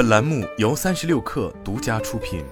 本栏目由三十六氪独家出品。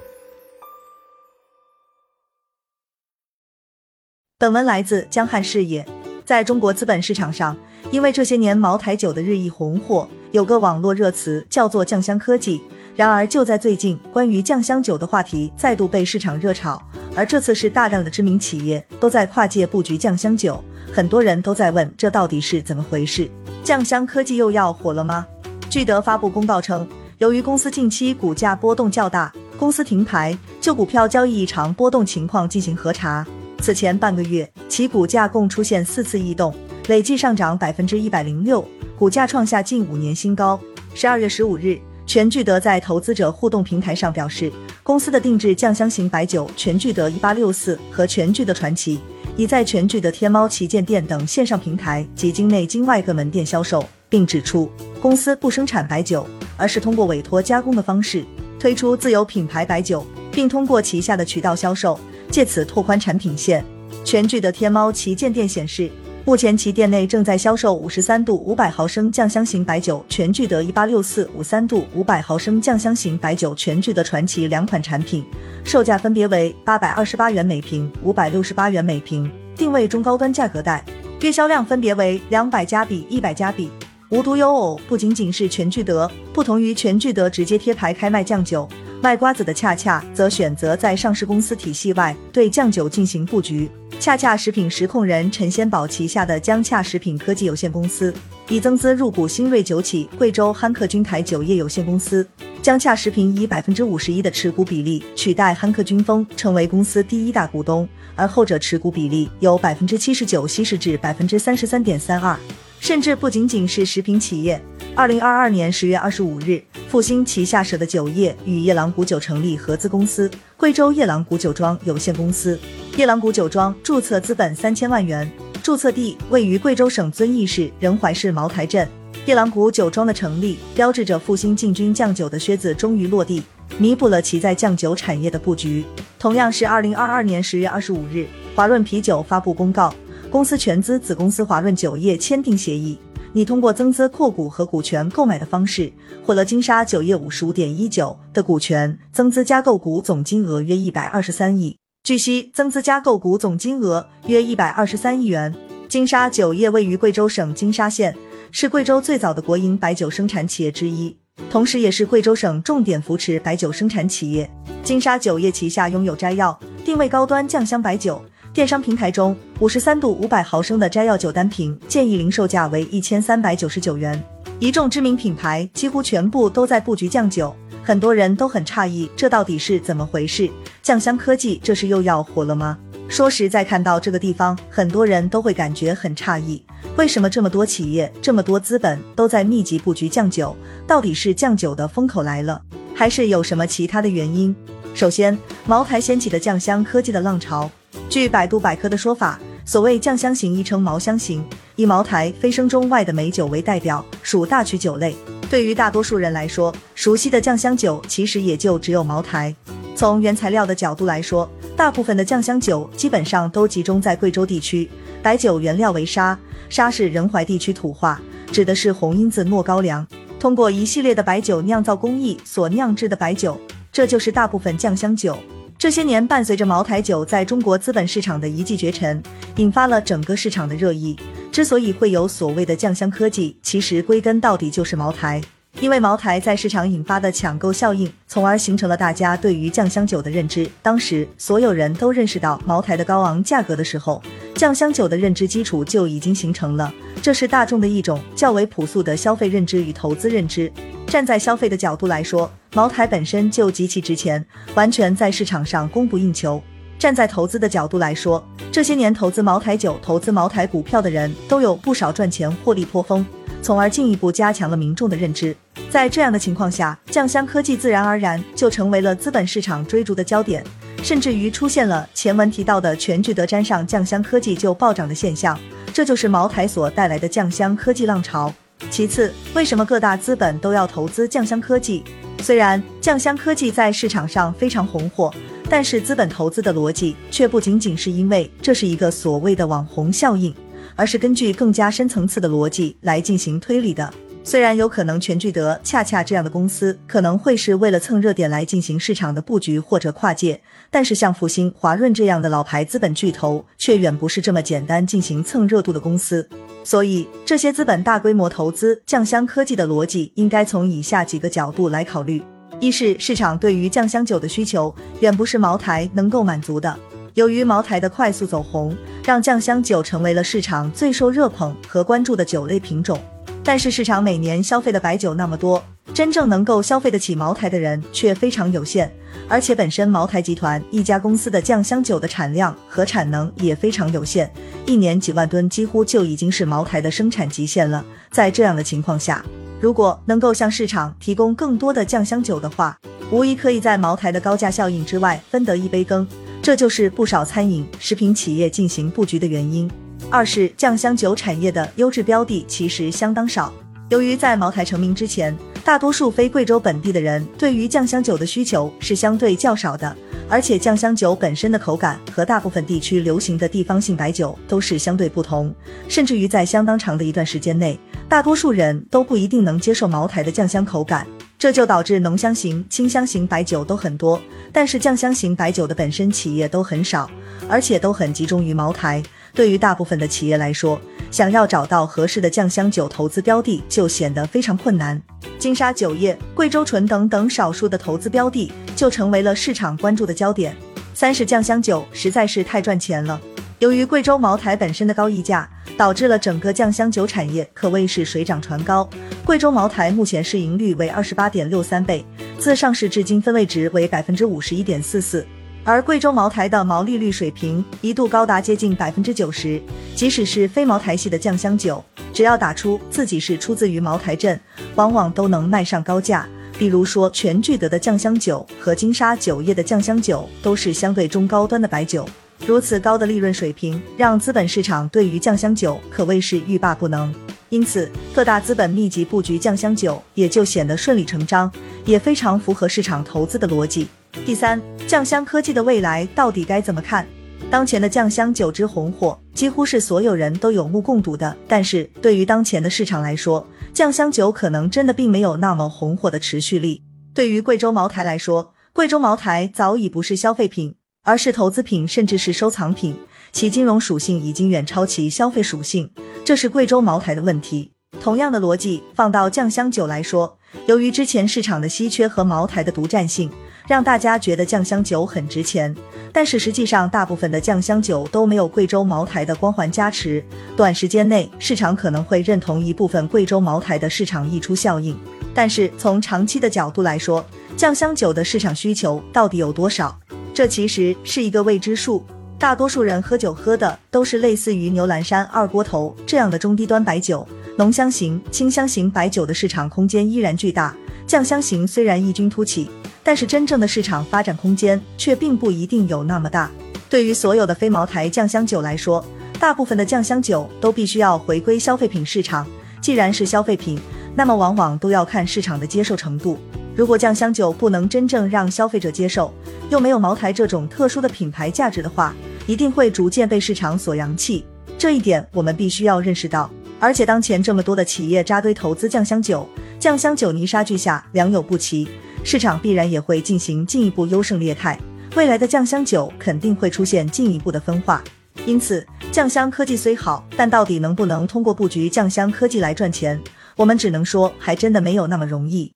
本文来自江汉视野。在中国资本市场上，因为这些年茅台酒的日益红火，有个网络热词叫做“酱香科技”。然而，就在最近，关于酱香酒的话题再度被市场热炒，而这次是大量的知名企业都在跨界布局酱香酒。很多人都在问，这到底是怎么回事？酱香科技又要火了吗？据得发布公告称，由于公司近期股价波动较大，公司停牌就股票交易异常波动情况进行核查。此前半个月，其股价共出现四次异动，累计上涨百分之一百零六，股价创下近五年新高。十二月十五日，全聚德在投资者互动平台上表示，公司的定制酱香型白酒全聚德一八六四和全聚德传奇。已在全聚的天猫旗舰店等线上平台及境内境外各门店销售，并指出公司不生产白酒，而是通过委托加工的方式推出自有品牌白酒，并通过旗下的渠道销售，借此拓宽产品线。全聚德天猫旗舰店显示。目前其店内正在销售五十三度五百毫升酱香型白酒全聚德一八六四五三度五百毫升酱香型白酒全聚德传奇两款产品，售价分别为八百二十八元每瓶、五百六十八元每瓶，定位中高端价格带，月销量分别为两百加比、一百加比。无独有偶，不仅仅是全聚德，不同于全聚德直接贴牌开卖酱酒，卖瓜子的恰恰则选择在上市公司体系外对酱酒进行布局。恰恰食品实控人陈先宝旗下的江恰食品科技有限公司已增资入股新锐酒企贵州憨客君台酒业有限公司。江恰食品以百分之五十一的持股比例取代憨客君风，成为公司第一大股东，而后者持股比例由百分之七十九稀释至百分之三十三点三二。甚至不仅仅是食品企业。二零二二年十月二十五日，复兴旗下舍的酒业与夜郎古酒成立合资公司贵州夜郎古酒庄有限公司。夜郎古酒庄注册资本三千万元，注册地位于贵州省遵义市仁怀市茅台镇。夜郎古酒庄的成立，标志着复兴进军酱酒的靴子终于落地，弥补了其在酱酒产业的布局。同样是二零二二年十月二十五日，华润啤酒发布公告。公司全资子公司华润酒业签订协议，拟通过增资扩股和股权购买的方式，获得金沙酒业五十五点一九的股权，增资加购股总金额约一百二十三亿。据悉，增资加购股总金额约一百二十三亿元。金沙酒业位于贵州省金沙县，是贵州最早的国营白酒生产企业之一，同时也是贵州省重点扶持白酒生产企业。金沙酒业旗下拥有摘要，定位高端酱香白酒。电商平台中，五十三度五百毫升的摘要酒单瓶建议零售价为一千三百九十九元。一众知名品牌几乎全部都在布局酱酒，很多人都很诧异，这到底是怎么回事？酱香科技这是又要火了吗？说实在，看到这个地方，很多人都会感觉很诧异，为什么这么多企业、这么多资本都在密集布局酱酒？到底是酱酒的风口来了，还是有什么其他的原因？首先，茅台掀起的酱香科技的浪潮。据百度百科的说法，所谓酱香型亦称茅香型，以茅台、飞升中外的美酒为代表，属大曲酒类。对于大多数人来说，熟悉的酱香酒其实也就只有茅台。从原材料的角度来说，大部分的酱香酒基本上都集中在贵州地区。白酒原料为沙，沙是仁怀地区土话，指的是红缨子糯高粱。通过一系列的白酒酿造工艺所酿制的白酒，这就是大部分酱香酒。这些年，伴随着茅台酒在中国资本市场的一骑绝尘，引发了整个市场的热议。之所以会有所谓的酱香科技，其实归根到底就是茅台。因为茅台在市场引发的抢购效应，从而形成了大家对于酱香酒的认知。当时所有人都认识到茅台的高昂价格的时候，酱香酒的认知基础就已经形成了。这是大众的一种较为朴素的消费认知与投资认知。站在消费的角度来说，茅台本身就极其值钱，完全在市场上供不应求。站在投资的角度来说，这些年投资茅台酒、投资茅台股票的人都有不少赚钱获利颇丰，从而进一步加强了民众的认知。在这样的情况下，酱香科技自然而然就成为了资本市场追逐的焦点，甚至于出现了前文提到的全聚德沾上酱香科技就暴涨的现象。这就是茅台所带来的酱香科技浪潮。其次，为什么各大资本都要投资酱香科技？虽然酱香科技在市场上非常红火，但是资本投资的逻辑却不仅仅是因为这是一个所谓的网红效应，而是根据更加深层次的逻辑来进行推理的。虽然有可能全聚德、恰恰这样的公司可能会是为了蹭热点来进行市场的布局或者跨界，但是像复兴、华润这样的老牌资本巨头却远不是这么简单进行蹭热度的公司。所以，这些资本大规模投资酱香科技的逻辑，应该从以下几个角度来考虑：一是市场对于酱香酒的需求远不是茅台能够满足的。由于茅台的快速走红，让酱香酒成为了市场最受热捧和关注的酒类品种。但是市场每年消费的白酒那么多，真正能够消费得起茅台的人却非常有限，而且本身茅台集团一家公司的酱香酒的产量和产能也非常有限，一年几万吨几乎就已经是茅台的生产极限了。在这样的情况下，如果能够向市场提供更多的酱香酒的话，无疑可以在茅台的高价效应之外分得一杯羹，这就是不少餐饮食品企业进行布局的原因。二是酱香酒产业的优质标的其实相当少。由于在茅台成名之前，大多数非贵州本地的人对于酱香酒的需求是相对较少的，而且酱香酒本身的口感和大部分地区流行的地方性白酒都是相对不同，甚至于在相当长的一段时间内，大多数人都不一定能接受茅台的酱香口感，这就导致浓香型、清香型白酒都很多，但是酱香型白酒的本身企业都很少，而且都很集中于茅台。对于大部分的企业来说，想要找到合适的酱香酒投资标的就显得非常困难。金沙酒业、贵州醇等等少数的投资标的就成为了市场关注的焦点。三是酱香酒实在是太赚钱了。由于贵州茅台本身的高溢价，导致了整个酱香酒产业可谓是水涨船高。贵州茅台目前市盈率为二十八点六三倍，自上市至今分位值为百分之五十一点四四。而贵州茅台的毛利率水平一度高达接近百分之九十，即使是非茅台系的酱香酒，只要打出自己是出自于茅台镇，往往都能卖上高价。比如说全聚德的酱香酒和金沙酒业的酱香酒，都是相对中高端的白酒。如此高的利润水平，让资本市场对于酱香酒可谓是欲罢不能。因此，各大资本密集布局酱香酒，也就显得顺理成章，也非常符合市场投资的逻辑。第三，酱香科技的未来到底该怎么看？当前的酱香酒之红火，几乎是所有人都有目共睹的。但是对于当前的市场来说，酱香酒可能真的并没有那么红火的持续力。对于贵州茅台来说，贵州茅台早已不是消费品，而是投资品，甚至是收藏品，其金融属性已经远超其消费属性，这是贵州茅台的问题。同样的逻辑放到酱香酒来说，由于之前市场的稀缺和茅台的独占性。让大家觉得酱香酒很值钱，但是实际上大部分的酱香酒都没有贵州茅台的光环加持。短时间内，市场可能会认同一部分贵州茅台的市场溢出效应，但是从长期的角度来说，酱香酒的市场需求到底有多少，这其实是一个未知数。大多数人喝酒喝的都是类似于牛栏山二锅头这样的中低端白酒，浓香型、清香型白酒的市场空间依然巨大，酱香型虽然异军突起。但是真正的市场发展空间却并不一定有那么大。对于所有的非茅台酱香酒来说，大部分的酱香酒都必须要回归消费品市场。既然是消费品，那么往往都要看市场的接受程度。如果酱香酒不能真正让消费者接受，又没有茅台这种特殊的品牌价值的话，一定会逐渐被市场所扬弃。这一点我们必须要认识到。而且当前这么多的企业扎堆投资酱香酒，酱香酒泥沙俱下，良莠不齐。市场必然也会进行进一步优胜劣汰，未来的酱香酒肯定会出现进一步的分化。因此，酱香科技虽好，但到底能不能通过布局酱香科技来赚钱，我们只能说还真的没有那么容易。